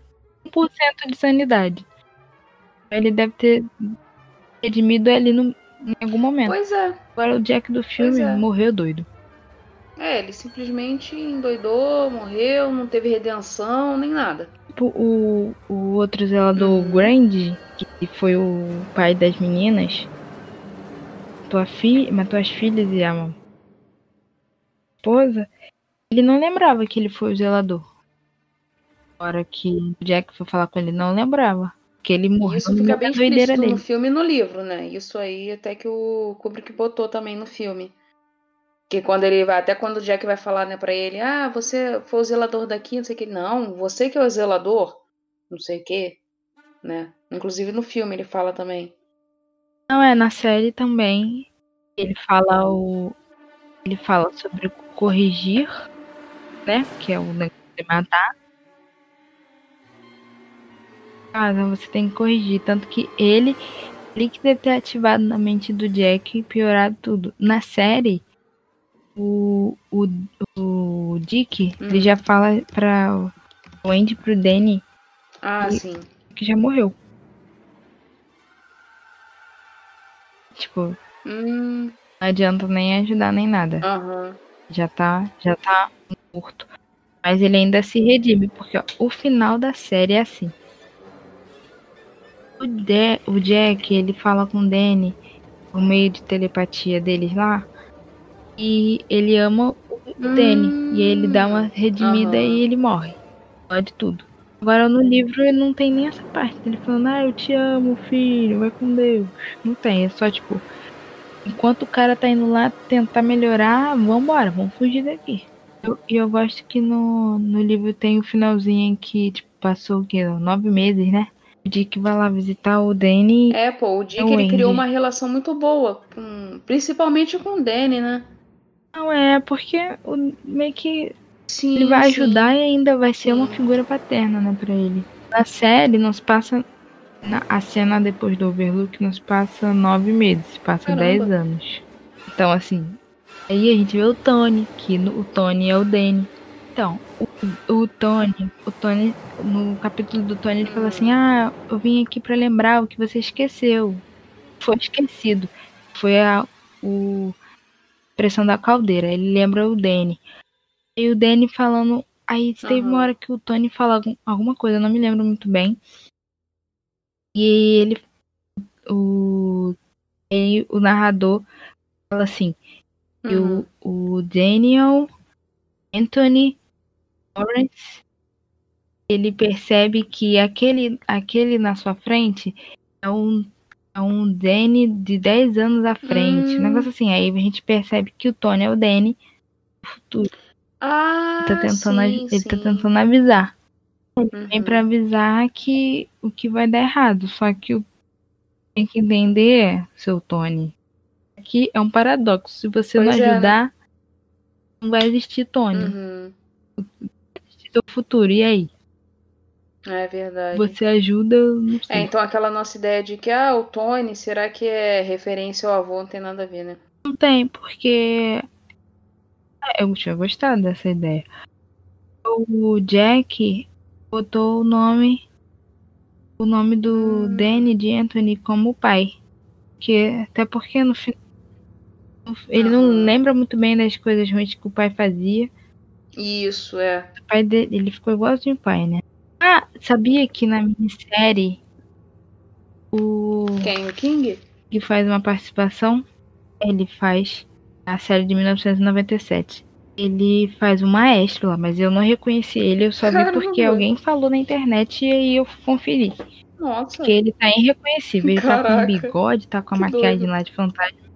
1% de sanidade. Ele deve ter redimido ali no, em algum momento. Pois é. Agora o Jack do filme é. morreu doido. É, ele simplesmente endoidou, morreu, não teve redenção, nem nada tipo o, o outro zelador uhum. grande, que foi o pai das meninas, tua fi matou as filhas e a esposa, ele não lembrava que ele foi o zelador. A hora que o Jack foi falar com ele, não lembrava. Que ele morreu. Isso fica bem explícito no filme e no livro, né? Isso aí até que o Kubrick botou também no filme. Que quando ele vai, até quando o Jack vai falar, né, pra ele, ah, você foi o zelador daqui, não sei o que. Não, você que é o zelador, não sei o que, né? Inclusive no filme ele fala também. Não, é, na série também. Ele fala o. Ele fala sobre corrigir, né? Que é o negócio de matar. Ah, não, você tem que corrigir. Tanto que ele. Ele que deve ter ativado na mente do Jack e piorado tudo. Na série, o, o, o Dick, hum. ele já fala pra o Andy pro Danny. Ah, sim. Que já morreu. Tipo, hum. não adianta nem ajudar nem nada. Uhum. Já tá, já tá morto. Mas ele ainda se redime, porque ó, o final da série é assim. O, De o Jack, ele fala com o Danny por meio de telepatia deles lá e ele ama o Danny. Hum, e ele dá uma redimida uhum. e ele morre. Pode tudo. Agora no livro ele não tem nem essa parte. Ele falando, ah, eu te amo, filho, vai com Deus. Não tem, é só tipo. Enquanto o cara tá indo lá tentar melhorar, vambora, vamos fugir daqui. E eu, eu, gosto que no, no livro tem o um finalzinho em que, tipo, passou o quê? Nove meses, né? O Dick vai lá visitar o Danny. É, pô, o Dick ele criou uma relação muito boa, com, principalmente com o Danny, né? Não, é porque o, meio que sim, ele vai sim. ajudar e ainda vai ser uma figura paterna, né, pra ele. Na série, nos passa. Na, a cena depois do Overlook nos passa nove meses, passa Caramba. dez anos. Então, assim. Aí a gente vê o Tony, que no, o Tony é o Danny. Então, o, o, Tony, o Tony, no capítulo do Tony, ele fala assim: Ah, eu vim aqui para lembrar o que você esqueceu. Foi esquecido. Foi a, o, pressão da caldeira. Ele lembra o Danny. E o Danny falando. Aí teve uhum. uma hora que o Tony fala alguma coisa, eu não me lembro muito bem. E ele. O. Ele, o narrador fala assim. E o, o Daniel Anthony Lawrence ele percebe que aquele, aquele na sua frente é um, é um Danny de 10 anos à frente. Um Hum. negócio assim. Aí a gente percebe que o Tony é o Danny do futuro. Ah, Ele tá tentando, sim, ele tá sim. tentando avisar. Uhum. Vem pra avisar que o que vai dar errado. Só que o tem que entender, seu Tony, que é um paradoxo. Se você Pois não é, né? ajudar, não vai existir Tony. Uhum. Vai existir seu futuro. E aí? É verdade. Você ajuda, É, então aquela nossa ideia de que, ah, o Tony, será que é referência ao avô? Não tem nada a ver, né? Não tem, porque É, eu tinha gostado dessa ideia. O Jack botou o nome o nome do Hum. Danny de Anthony como pai. Que, até porque no final ele não lembra muito bem das coisas ruins que o pai fazia. Isso, é. O pai dele, ele ficou igualzinho o pai, né? Ah, sabia que na minissérie o Quem? O King? que faz uma participação, ele faz a série de 1997. Ele faz o maestro lá, mas eu não reconheci ele, eu só vi porque alguém falou na internet e aí eu conferi. Nossa. Porque ele tá irreconhecível. Ele tá com Caraca, um bigode, tá com a que maquiagem doido. lá de fantasma.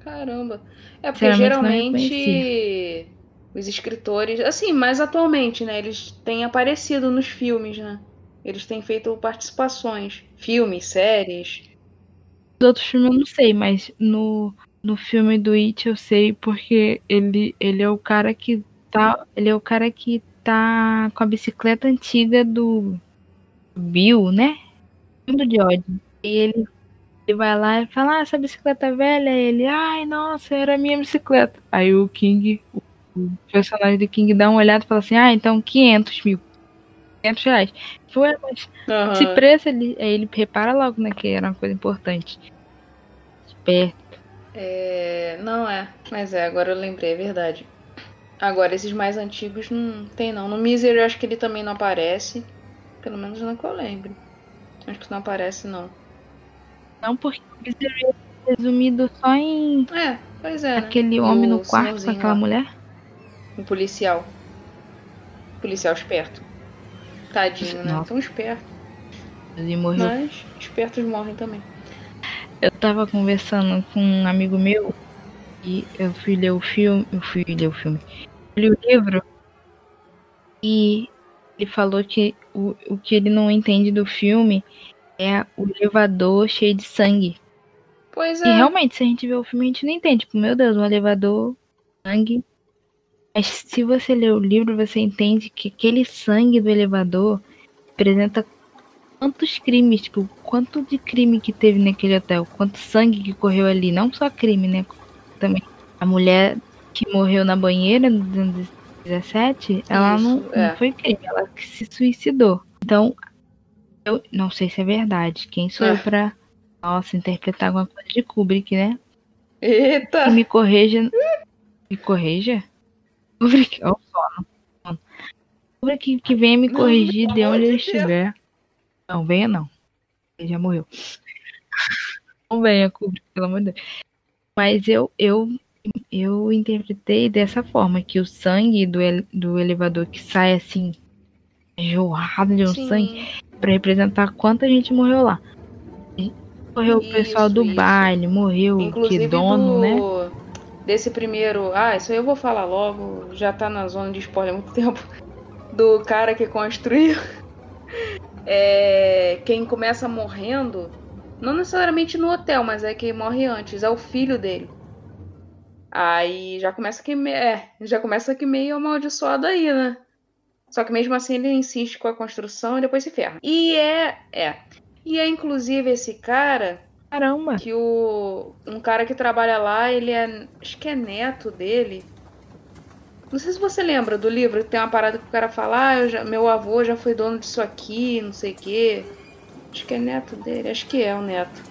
Caramba. É porque geralmente os escritores, assim, mais atualmente, né? Eles têm aparecido nos filmes, né? Eles têm feito participações. Filmes, séries. Os outros filmes eu não sei, mas no, no filme do It eu sei porque ele, ele é o cara que tá. Ele é o cara que tá com a bicicleta antiga do Bill, né? De ódio. E ele, ele vai lá e fala, ah, essa bicicleta velha, ele, ai, nossa, era minha bicicleta. Aí o King, o, o personagem do King dá uma olhada e fala assim, ah, então 500 mil. 500 reais. Foi, mas Aham. esse preço, ele, ele repara logo, né, que era uma coisa importante. Esperto. É, não é, mas é, agora eu lembrei, é verdade. Agora, esses mais antigos não tem não. No Misery eu acho que ele também não aparece. Pelo menos não que eu lembre. Acho que não aparece, não. Não porque o Misery é resumido só em É, pois é. né? aquele E homem no quarto com aquela lá, mulher. O policial. Policial esperto. Tadinho, né? Tão esperto. E morreu. Mas espertos morrem também. Eu tava conversando com um amigo meu e eu fui ler o filme. Eu fui ler o filme. Eu li o livro e ele falou que o, o que ele não entende do filme é o elevador cheio de sangue. Pois E é. realmente, se a gente vê o filme, a gente não entende. Tipo, meu Deus, um elevador, sangue. Mas se você ler o livro, você entende que aquele sangue do elevador representa quantos crimes, tipo, quanto de crime que teve naquele hotel, quanto sangue que correu ali. Não só crime, né? Também. A mulher que morreu na banheira no 2017, ela não, Isso, é. não foi crime, ela que se suicidou. Então, eu não sei se é verdade. Quem sou eu É. pra, nossa, interpretar alguma coisa de Kubrick, né? Eita! Que me corrija. Me corrija? Kubrick, ó, o sono. Kubrick que venha me Não, corrigir pelo de onde de ele Deus. estiver. Não, venha não. Ele já morreu. Não venha, Kubrick, pelo amor de Deus. Mas eu, eu, eu interpretei dessa forma, que o sangue do, ele- do elevador que sai assim, jorrado de um Sim. sangue, pra representar quanta gente morreu lá. Morreu o pessoal Isso, do isso. baile, morreu o Inclusive que dono, do... né? Desse primeiro. Ah, isso aí eu vou falar logo. Já tá na zona de spoiler há muito tempo. Do cara que construiu. É, quem começa morrendo, não necessariamente no hotel, mas é quem morre antes, é o filho dele. Aí já começa que é, já começa que meio amaldiçoado aí, né? Só que mesmo assim ele insiste com a construção e depois se ferra. E é, é. E é inclusive esse cara Caramba. que o um cara que trabalha lá, ele é, acho que é neto dele. Não sei se você lembra do livro, tem uma parada que o cara fala, ah, já- meu avô já foi dono disso aqui, não sei o quê. Acho que é neto dele, acho que é o neto.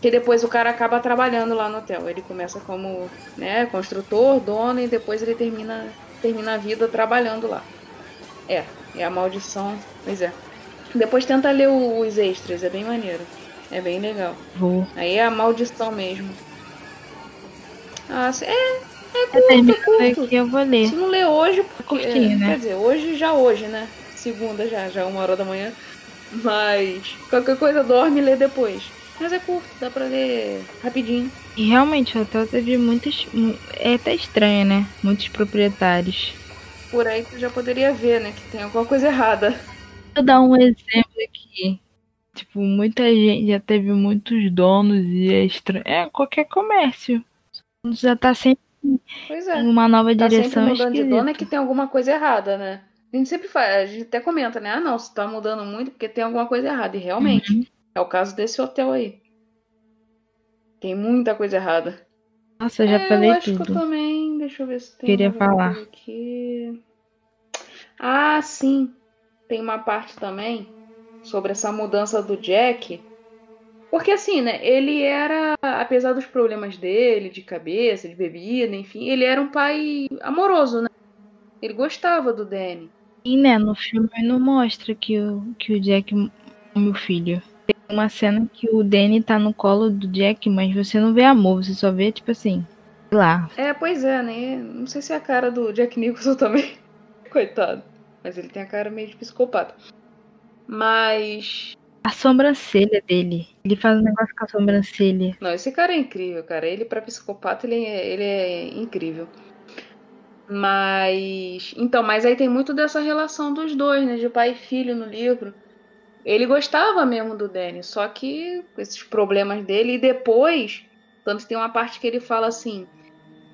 Que depois o cara acaba trabalhando lá no hotel. Ele começa como, né, construtor, dono e depois ele termina termina a vida trabalhando lá. É, é a maldição, pois é. Depois tenta ler os extras, é bem maneiro. É bem legal. Vou. Aí é a maldição mesmo. Ah, sim. é, é curto, é curto. aqui, eu vou ler. Se não ler hoje, porque, Curtinho, né? quer dizer, hoje já hoje, né? Segunda já, já é uma hora da manhã. Mas qualquer coisa dorme e lê depois. Mas é curto, dá pra ler rapidinho. E realmente o hotel teve muitos. É até estranho, né? Muitos proprietários. Por aí tu já poderia ver, né? Que tem alguma coisa errada. Vou dar um exemplo aqui. Tipo, muita gente já teve muitos donos e é estranho. É, qualquer comércio. Já tá sempre Pois é. em uma nova Tá sempre direção mudando de dono é que tem alguma coisa errada, né? A gente sempre faz, a gente até comenta, né? Ah, não, se tá mudando muito porque tem alguma coisa errada. E realmente, Uhum. é o caso desse hotel aí. Tem muita coisa errada. Nossa, eu já É, falei eu acho que eu tudo. também. Deixa eu ver se tem Queria falar. aqui. Ah, sim. Tem uma parte também sobre essa mudança do Jack. Porque assim, né? Ele era, apesar dos problemas dele, de cabeça, de bebida, enfim, ele era um pai amoroso, né? Ele gostava do Danny. E né, no filme não mostra que o, que o Jack é o filho. Tem uma cena que o Danny tá no colo do Jack, mas você não vê amor, você só vê, tipo assim, sei lá. É, pois é, né? Não sei se é a cara do Jack Nicholson também. Coitado. Mas ele tem a cara meio de psicopata. Mas. A sobrancelha dele. Ele faz um negócio com a sobrancelha. Não, esse cara é incrível, cara. Ele, pra psicopata, ele é, ele é incrível. Mas. Então, mas aí tem muito dessa relação dos dois, né? De pai e filho no livro. Ele gostava mesmo do Danny, só que com esses problemas dele. E depois, tanto tem uma parte que ele fala assim.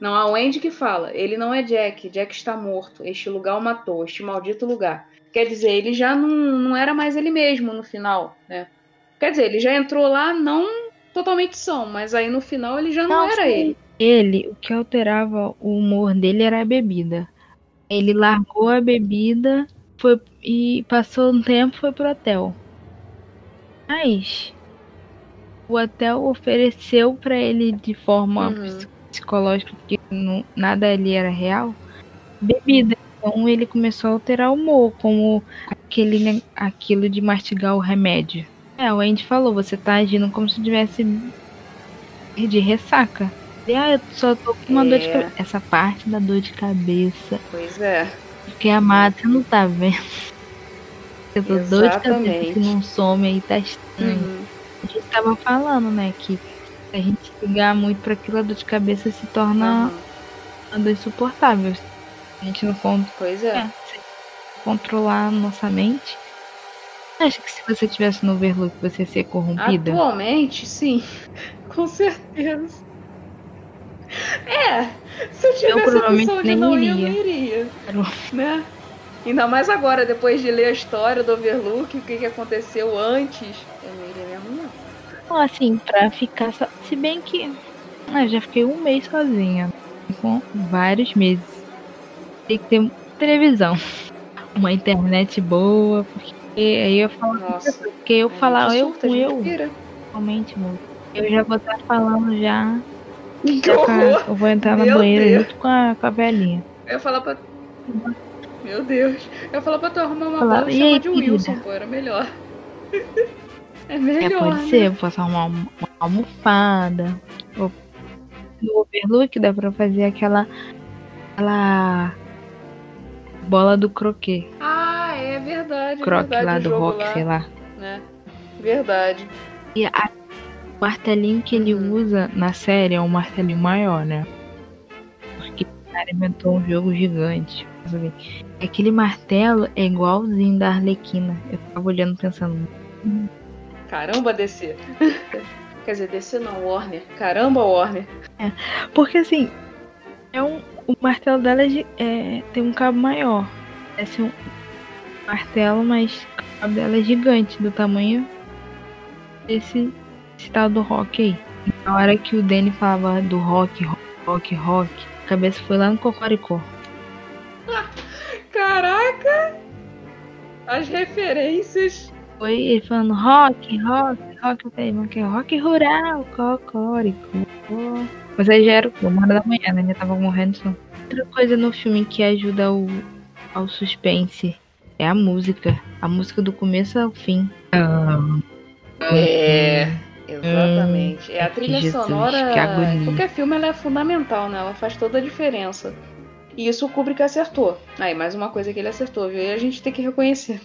Não, a Wendy que fala. Ele não é Jack. Jack está morto. Este lugar o matou. Este maldito lugar. Quer dizer, ele já não, não era mais ele mesmo no final, né? Quer dizer, ele já entrou lá não totalmente são, mas aí no final ele já não, Não, era sim. ele. Ele, o que alterava o humor dele era a bebida. Ele largou a bebida foi, e passou um tempo foi pro hotel. Mas o hotel ofereceu pra ele de forma Uhum. ps- psicológica, porque não- nada ali era real, bebida. Então ele começou a alterar o humor, como aquele, aquilo de mastigar o remédio. É, o Andy falou, você tá agindo como se tivesse de ressaca. E, ah, eu só tô com uma dor de É. cabeça. Essa parte da dor de cabeça. Pois é. Porque amado, você não tá vendo. Eu tô dor de cabeça que não some aí, tá estranho. Uhum. A gente tava falando, né, que se a gente ligar muito pra aquilo, a dor de cabeça se torna Uhum. uma dor insuportável. A gente não Pois é. é, controlar a nossa mente. Acha que se você tivesse no Overlook, você ia ser corrompida? Atualmente, sim. Com certeza. É, se eu tivesse a provavelmente opção de não ir, eu iria. não iria. Era- Né? Ainda mais agora, depois de ler a história do Overlook, o que, que aconteceu antes. Eu não iria mesmo, não. Assim, pra ficar só. Se bem que. Ah, eu já fiquei um mês sozinha. Com vários meses. Tem que ter televisão. Uma internet boa. Porque aí eu falo. Nossa. Porque eu falar eu surta, eu. Realmente, amor. Eu já vou estar falando já. Que horror! eu vou entrar na Meu banheira Deus. junto com a, com a velhinha. Eu ia falar pra. Meu Deus. Eu falar pra tu arrumar uma Falar, bola e "E chamar de querida?" Wilson, pô, era melhor. É É, melhor. pode né? ser, eu posso arrumar uma, uma almofada. No overlook dá pra fazer aquela. aquela. Bola do croquet. Ah, é verdade. é Croque verdade, lá do rock, lá, sei lá. Né? Verdade. E a- o martelinho que ele Uhum. usa na série é um martelinho maior, né? Porque o cara inventou um jogo gigante. Aquele martelo é igualzinho da Arlequina. Eu tava olhando pensando, Caramba, DC. Quer dizer, DC não, Warner. Caramba, Warner. Porque assim, é um, o martelo dela é, é- tem um cabo maior. Parece um martelo, mas o cabo dela é gigante, do tamanho desse, desse tal do rock aí. Na hora que o Danny falava do rock, rock, rock, a cabeça foi lá no Cocoricó. Caraca! As referências. Foi ele falando rock, rock, rock, eu falei, mas que é rock rural, Cocoricó. Mas aí já era uma hora da manhã, né? Já tava morrendo de sono. Outra coisa no filme que ajuda ao, ao suspense é a música. A música do começo ao fim. É. Exatamente. Hum, é a trilha Jesus, sonora. que agonia. Qualquer filme ela é fundamental, né? Ela faz toda a diferença. E isso o Kubrick acertou. Aí, mais uma coisa que ele acertou, viu? E a gente tem que reconhecer.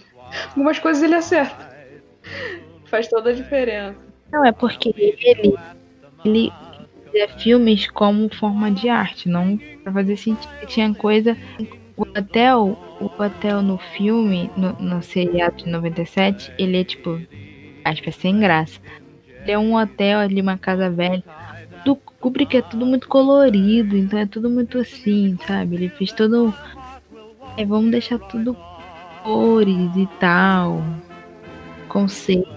Algumas coisas ele acerta. Faz toda a diferença. Não, é porque ele, ele fazia filmes como forma de arte, não pra fazer sentido. Tinha coisa. O hotel, o hotel no filme, no, no seriado de 97, ele é tipo, aspas, sem graça. Ele é um hotel ali, uma casa velha. Do Kubrick é tudo muito colorido, então é tudo muito assim, sabe? Ele fez todo. É, vamos deixar tudo cores e tal. Conceito.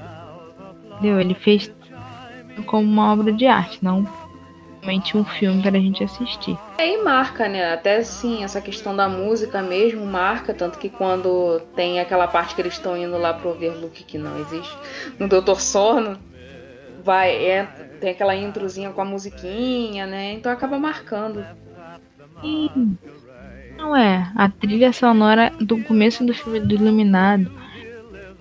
Entendeu? Ele fez como uma obra de arte, não realmente um filme para a gente assistir. Aí marca, né? Até sim, essa questão da música mesmo marca, tanto que quando tem aquela parte que eles estão indo lá pro Overlook, que não existe, no Doutor Sono, vai, é, tem aquela introzinha com a musiquinha, né? Então acaba marcando. E não é, a trilha sonora do começo do filme do Iluminado,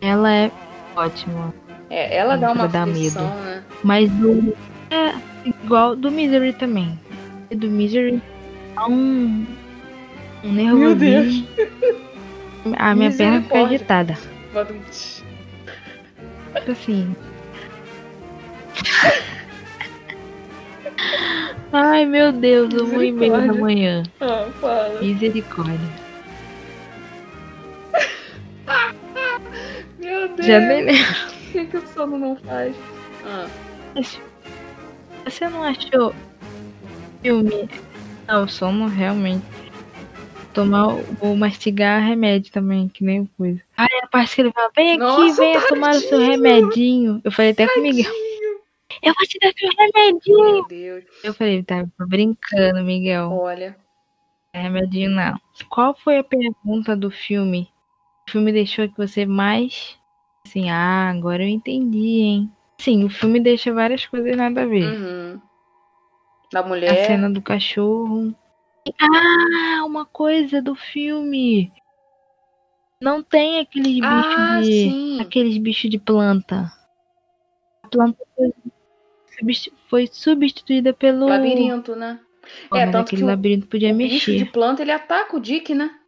ela é ótima. É, ela dá uma dar aflição, medo. né? Mas do. É igual do Misery também. E do Misery dá um. Um nervosinho. Deus. A minha perna fica agitada. Assim. Ai meu Deus, uma e meia da manhã. Ah, fala. Misericórdia. Meu Deus. Já nem lembro. O que, que o sono não faz? Ah, Você não achou filme? Não, o sono realmente. Tomar ou mastigar remédio também, que nem coisa. Ai, a parte que ele fala, vem aqui, Nossa, venha tomar o seu tadinho. remedinho. Eu falei até com o Miguel, eu vou te dar seu remedinho. meu Deus. Eu falei, tá tô brincando, Miguel. Olha. Remedinho não. Qual foi a pergunta do filme? O filme deixou que você mais. Assim, ah, agora eu entendi, hein? Sim, o filme deixa várias coisas nada a ver. Uhum. Da A mulher. cena do cachorro. Ah, uma coisa do filme. Não tem aqueles bichos Ah, de. sim. Aqueles bichos de planta. A planta foi, substi- foi substituída pelo. Labirinto, né? Pô, É, tanto aquele que labirinto podia O bicho mexer. de planta, ele ataca o Dick, né?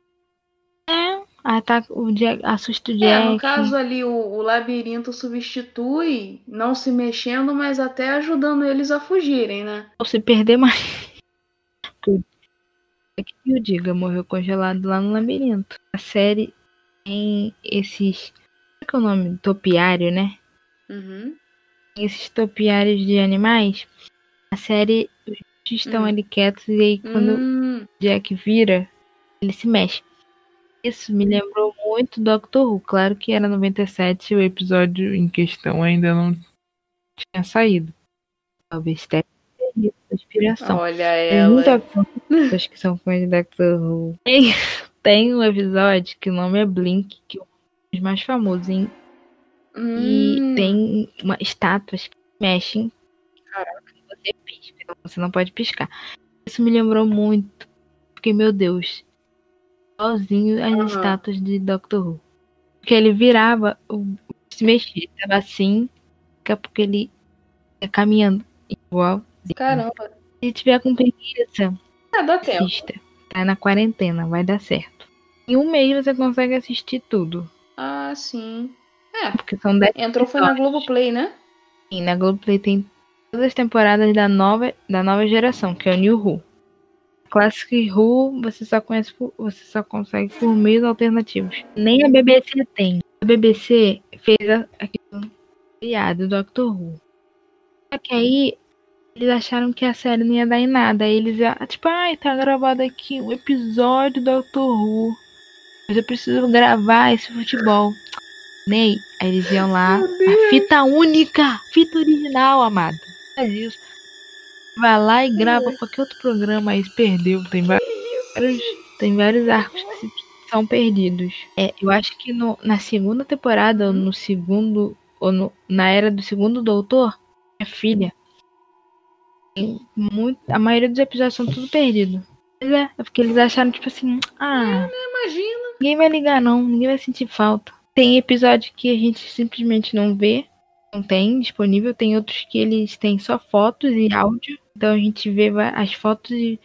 Ataca o Jack, assusta o É, Jack. no caso ali, o, o labirinto substitui, não se mexendo, mas até ajudando eles a fugirem, né? Ou se perder mais. É que eu diga, morreu congelado lá no labirinto. A série tem esses. Como é que é o nome? Topiário, né? Uhum. Esses topiários de animais. A série. Os bichos estão Hum. ali quietos e aí quando Hum, o Jack vira, ele se mexe. Isso me lembrou muito Doctor Who. Claro que era 97 o episódio em questão ainda não tinha saído. Talvez tenha inspiração. olha Tem ela. muita pessoas que são fãs de Doctor Who. Tem, tem um episódio que o nome é Blink, que é um dos mais famosos. hein? E Hum, tem uma, estátuas que mexem. Caraca. Você pisca, então você não pode piscar. Isso me lembrou muito. Porque, meu Deus, igualzinho as Aham. estátuas de Doctor Who. Porque ele virava, se mexia, tava assim, daqui a pouco ele ia caminhando igual. Caramba. Se tiver com preguiça, Ah, dá tempo. assista. Tá na quarentena, vai dar certo. Em um mês você consegue assistir tudo. Ah, sim. É, Porque são 10 entrou foi na Globoplay, né? E na Globoplay tem todas as temporadas da nova, da nova geração, que é o New Who. Classic Who você só conhece por- você só consegue por meios alternativos. Nem a BBC tem. A BBC fez a, aquele criado Doctor Who. Só que aí eles acharam que a série não ia dar em nada. Aí eles ia, tipo, ai, tá gravado aqui um episódio do Doctor Who. Mas eu preciso gravar esse futebol. Ney, aí eles iam lá, a fita única, fita original, amado. Faz isso. Vai lá e grava qualquer outro programa aí, se perdeu. Tem vários, tem vários arcos que são perdidos. É, eu acho que no- na segunda temporada, ou no segundo, ou no- na era do segundo doutor, minha filha, muito, a maioria dos episódios são tudo perdidos. Mas é, é porque eles acharam, tipo assim, ah, Imagina. Ninguém vai ligar, não. Ninguém vai sentir falta. Tem episódio que a gente simplesmente não vê. Não tem disponível, tem outros que eles têm só fotos e áudio. Então a gente vê as fotos e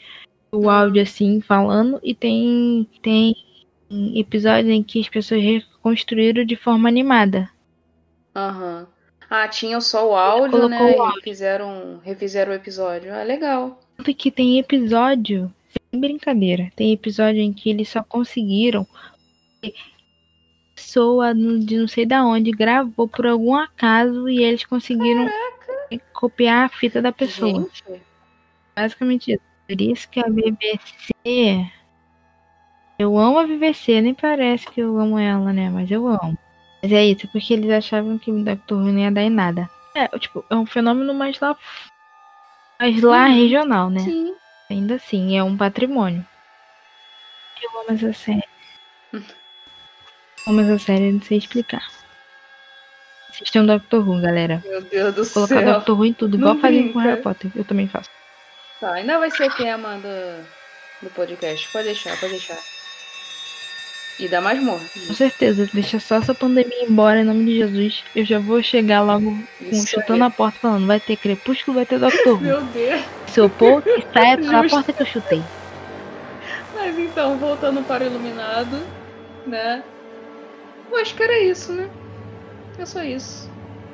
o áudio assim falando e tem tem episódios em que as pessoas reconstruíram de forma animada. Aham. Uhum. Ah, tinha só o áudio, né? O áudio. E fizeram, refizeram o episódio. Ah, legal. Tanto que tem episódio, sem brincadeira, tem episódio em que eles só conseguiram pessoa de não sei da onde gravou por algum acaso e eles conseguiram Caraca. copiar a fita da pessoa. Gente. Basicamente isso. Por isso que a BBC. Eu amo a BBC, nem parece que eu amo ela, né? Mas eu amo. Mas é isso, porque eles achavam que o Dr. Who não ia dar em nada. É, tipo, é um fenômeno mais lá. Mais lá uhum. regional, né? Sim. Ainda assim, é um patrimônio. Eu amo essa série. amo essa série, não sei explicar. Assistam Doctor Who, galera. Meu Deus do Vou colocar céu. Doctor Who em tudo, igual fazem com Harry Potter. Eu também faço. Tá, ainda vai ser tema do, do podcast. Pode deixar, pode deixar. E dá mais morte. Com certeza, deixa só essa pandemia embora em nome de Jesus. Eu já vou chegar logo com, chutando a porta falando, vai ter crepúsculo, vai ter Doctor Who. Meu Deus. Se eu pôr, que saia pela porta que eu chutei. Mas então, voltando para o Iluminado, né? Eu acho que era isso, né? É só isso.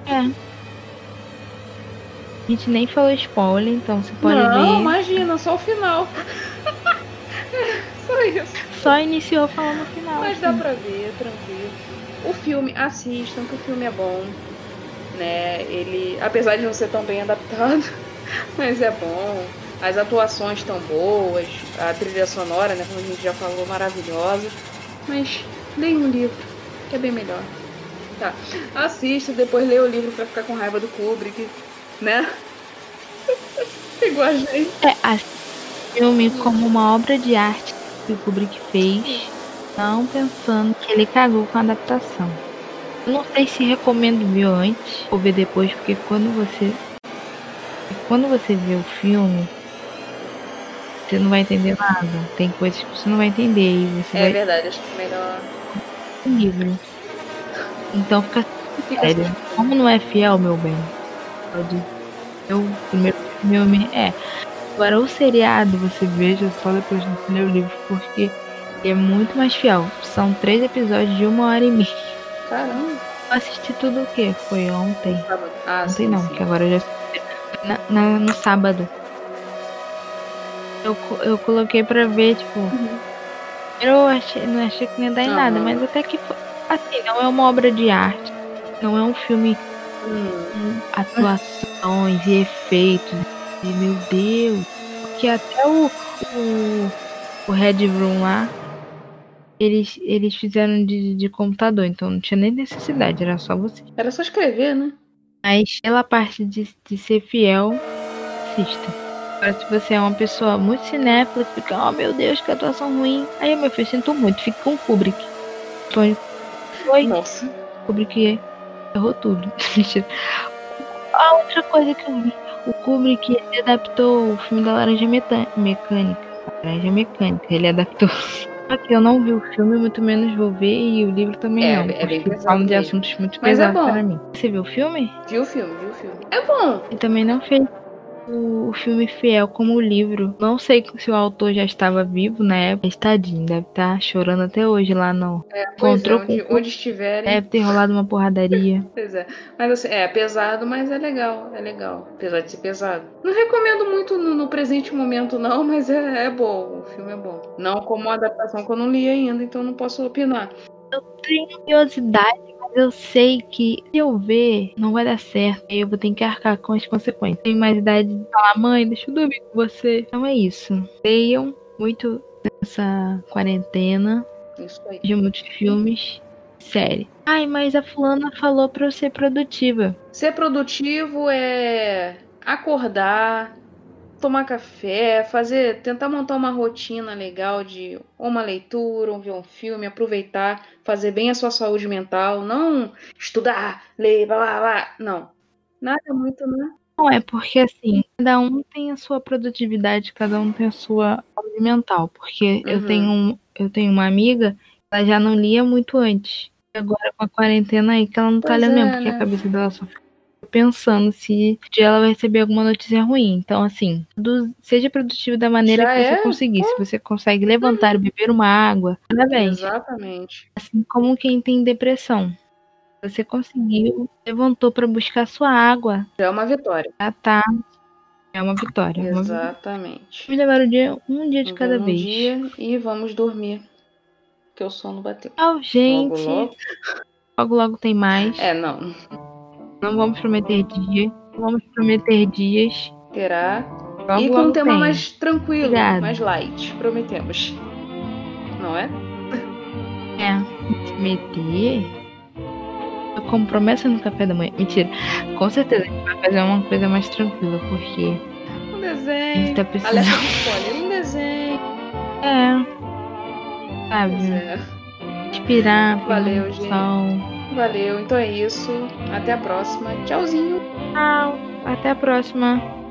É. A gente nem falou spoiler, então você pode Não, ver. Não, imagina, só o final. só isso. Só iniciou falando no final. Mas assim. dá pra ver, tranquilo. O filme, assistam, que o filme é bom. Né? Ele, apesar de não ser tão bem adaptado, mas é bom. As atuações estão boas, a trilha sonora, né, como a gente já falou, maravilhosa. Mas leia um livro, que é bem melhor. Tá. Assista, depois leia o livro pra ficar com raiva do Kubrick, né? Igual a gente. É, filme como uma obra de arte que o Kubrick fez, não pensando que ele cagou com a adaptação. Eu não sei se recomendo ver antes ou ver depois, porque quando você quando você vê o filme, você não vai entender nada. Tem coisas que você não vai entender e você é vai... verdade, acho que é melhor livro. Então fica sério. Como não é fiel, meu bem? Eu primeiro filme é. Agora o seriado você veja só depois de ler o livro, porque é muito mais fiel. São três episódios de uma hora e meia. Caramba. Eu assisti tudo o que? Foi ontem. Ah, ontem sim, não, sim. que agora já na, na, no sábado. Eu, eu coloquei pra ver, tipo. Uhum. Eu achei, não achei que não ia dar em uhum. nada, mas até que foi. Assim, não é uma obra de arte. Não é um filme uhum. com atuações e efeitos. E, meu Deus. Porque até o, o, o Red Room lá. Eles, eles fizeram de, de computador, então não tinha nem necessidade, era só você. Era só escrever, né? Mas pela parte de, de ser fiel, assista. Agora, se você é uma pessoa muito cinéfila, fica, oh meu Deus, que atuação ruim. Aí, meu filho, sinto muito, fica com o Kubrick. Foi. Foi. Nossa. Kubrick errou tudo. A outra coisa que eu vi, o Kubrick adaptou o filme da Laranja Mecânica. Laranja Mecânica, ele adaptou. Que eu não vi o filme, muito menos vou ver, e o livro também é, não. É bem. Falam de assuntos muito Mas pesados é para mim. Você viu o filme? Viu o filme, viu o filme. É bom. E também não fez o filme fiel como o livro. Não sei se o autor já estava vivo na época. Tadinho, deve estar chorando até hoje lá no. É, Encontrou é, onde, com... onde estiverem. Deve ter rolado uma porradaria. pois é. Mas assim, é pesado, mas é legal. É legal. Apesar de ser pesado. Não recomendo muito no, no presente momento, não, mas é, é bom. O filme é bom. Não como a adaptação que eu não li ainda, então não posso opinar. Eu tenho curiosidade eu sei que se eu ver, não vai dar certo. Aí eu vou ter que arcar com as consequências. Tenho mais idade de falar, mãe, deixa eu dormir com você. Então é isso. Leiam muito nessa quarentena. Isso aí. De muitos filmes. Série. Ai, mas a fulana falou pra eu ser produtiva. Ser produtivo é acordar, tomar café, fazer, tentar montar uma rotina legal de uma leitura, ou ver um filme, aproveitar, fazer bem a sua saúde mental, não estudar, ler, blá blá blá, não. Nada muito, né? Não, é porque assim, cada um tem a sua produtividade, cada um tem a sua saúde mental. Porque uhum. eu tenho eu tenho uma amiga, ela já não lia muito antes. Agora com a quarentena aí que ela não tá pois lendo é, mesmo, porque né? a cabeça dela só fica pensando se ela vai receber alguma notícia ruim. Então, assim, do, seja produtivo da maneira Já que você é? conseguir. Se você consegue levantar e beber uma água, parabéns. Exatamente. Assim como quem tem depressão. Você conseguiu, levantou para buscar sua água. Já é uma vitória. Já tá. É uma vitória. é. Exatamente. Vamos levar o dia, um dia de Um cada um vez. dia e vamos dormir. Porque o sono bateu. Tchau, gente. Logo, logo. Logo, logo tem mais. É, não. Não vamos prometer dia. Não vamos prometer dias. Terá. Logo, e com um tema tem. mais tranquilo, mais light. Prometemos. Não é? É. Se meter. Eu como promessa no café da manhã. Mentira. Com certeza a gente vai fazer uma coisa mais tranquila, porque Um a desenho. gente tá Alerta precisando. de spoiler. Um desenho. É. Sabe? É. Inspirar. Valeu, promoção. Valeu. Então é isso. Até a próxima. Tchauzinho. Tchau. Até a próxima.